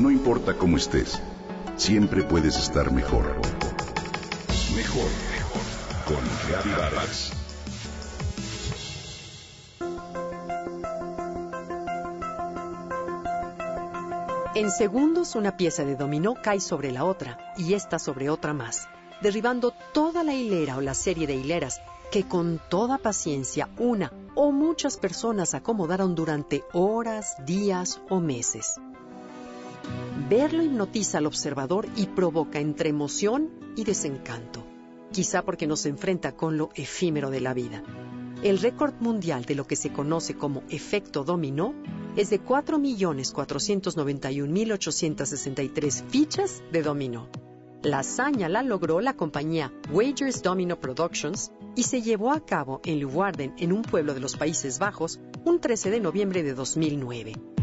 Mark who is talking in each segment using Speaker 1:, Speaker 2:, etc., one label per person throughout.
Speaker 1: No importa cómo estés, siempre puedes estar mejor. Mejor, mejor. Con Vargas.
Speaker 2: En segundos una pieza de dominó cae sobre la otra y esta sobre otra más, derribando toda la hilera o la serie de hileras que con toda paciencia una o muchas personas acomodaron durante horas, días o meses. Verlo hipnotiza al observador y provoca entre emoción y desencanto, quizá porque nos enfrenta con lo efímero de la vida. El récord mundial de lo que se conoce como efecto dominó es de 4.491.863 fichas de dominó. La hazaña la logró la compañía Wagers Domino Productions y se llevó a cabo en Leeuwarden, en un pueblo de los Países Bajos, un 13 de noviembre de 2009.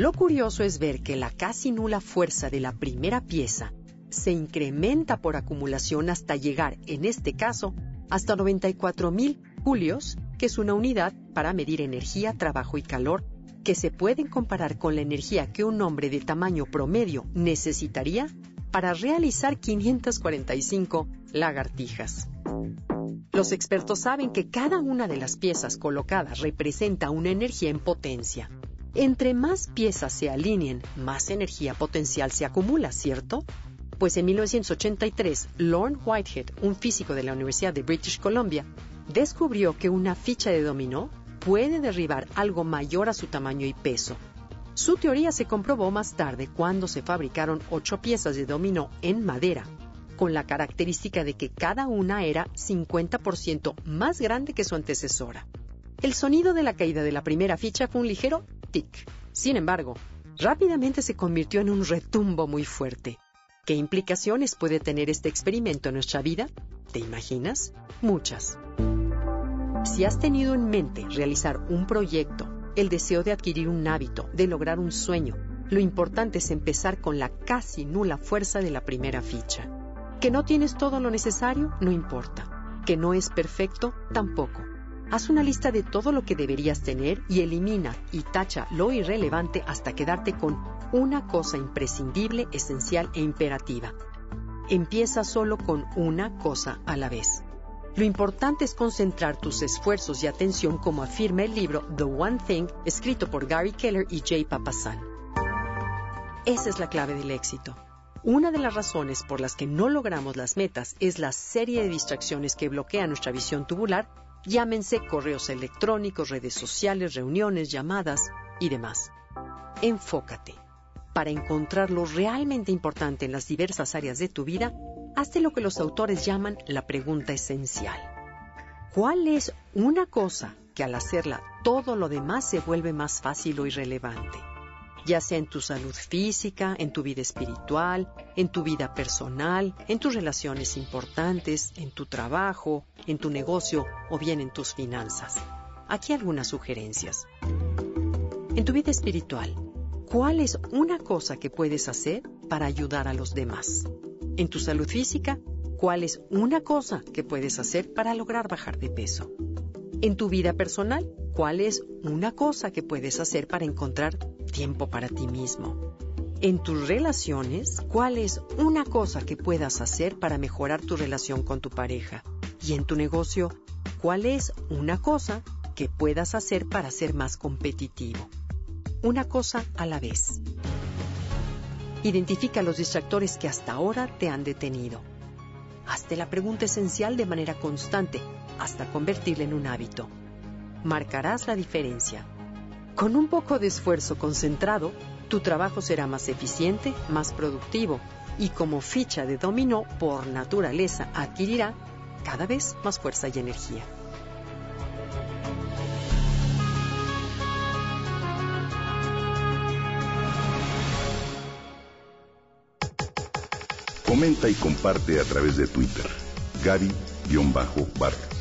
Speaker 2: Lo curioso es ver que la casi nula fuerza de la primera pieza se incrementa por acumulación hasta llegar, en este caso, hasta 94.000 julios, que es una unidad para medir energía, trabajo y calor, que se pueden comparar con la energía que un hombre de tamaño promedio necesitaría para realizar 545 lagartijas. Los expertos saben que cada una de las piezas colocadas representa una energía en potencia. Entre más piezas se alineen, más energía potencial se acumula, ¿cierto? Pues en 1983, Lorne Whitehead, un físico de la Universidad de British Columbia, descubrió que una ficha de dominó puede derribar algo mayor a su tamaño y peso. Su teoría se comprobó más tarde cuando se fabricaron ocho piezas de dominó en madera, con la característica de que cada una era 50% más grande que su antecesora. El sonido de la caída de la primera ficha fue un ligero Sin embargo, rápidamente se convirtió en un retumbo muy fuerte. ¿Qué implicaciones puede tener este experimento en nuestra vida? ¿Te imaginas? Muchas. Si has tenido en mente realizar un proyecto, el deseo de adquirir un hábito, de lograr un sueño, lo importante es empezar con la casi nula fuerza de la primera ficha. Que no tienes todo lo necesario, no importa. Que no es perfecto, tampoco. Haz una lista de todo lo que deberías tener y elimina y tacha lo irrelevante hasta quedarte con una cosa imprescindible, esencial e imperativa. Empieza solo con una cosa a la vez. Lo importante es concentrar tus esfuerzos y atención como afirma el libro The One Thing, escrito por Gary Keller y Jay Papasan. Esa es la clave del éxito. Una de las razones por las que no logramos las metas es la serie de distracciones que bloquean nuestra visión tubular Llámense correos electrónicos, redes sociales, reuniones, llamadas y demás. Enfócate. Para encontrar lo realmente importante en las diversas áreas de tu vida, hazte lo que los autores llaman la pregunta esencial. ¿Cuál es una cosa que al hacerla todo lo demás se vuelve más fácil o irrelevante? Ya sea en tu salud física, en tu vida espiritual, en tu vida personal, en tus relaciones importantes, en tu trabajo, en tu negocio o bien en tus finanzas. Aquí algunas sugerencias. En tu vida espiritual, ¿cuál es una cosa que puedes hacer para ayudar a los demás? En tu salud física, ¿cuál es una cosa que puedes hacer para lograr bajar de peso? En tu vida personal, ¿cuál es una cosa que puedes hacer para encontrar tiempo para ti mismo? En tus relaciones, ¿cuál es una cosa que puedas hacer para mejorar tu relación con tu pareja? Y en tu negocio, ¿cuál es una cosa que puedas hacer para ser más competitivo? Una cosa a la vez. Identifica los distractores que hasta ahora te han detenido. Hazte la pregunta esencial de manera constante hasta convertirla en un hábito. Marcarás la diferencia. Con un poco de esfuerzo concentrado, tu trabajo será más eficiente, más productivo y como ficha de dominó por naturaleza adquirirá cada vez más fuerza y energía.
Speaker 1: Comenta y comparte a través de Twitter. Gaby-Vargas.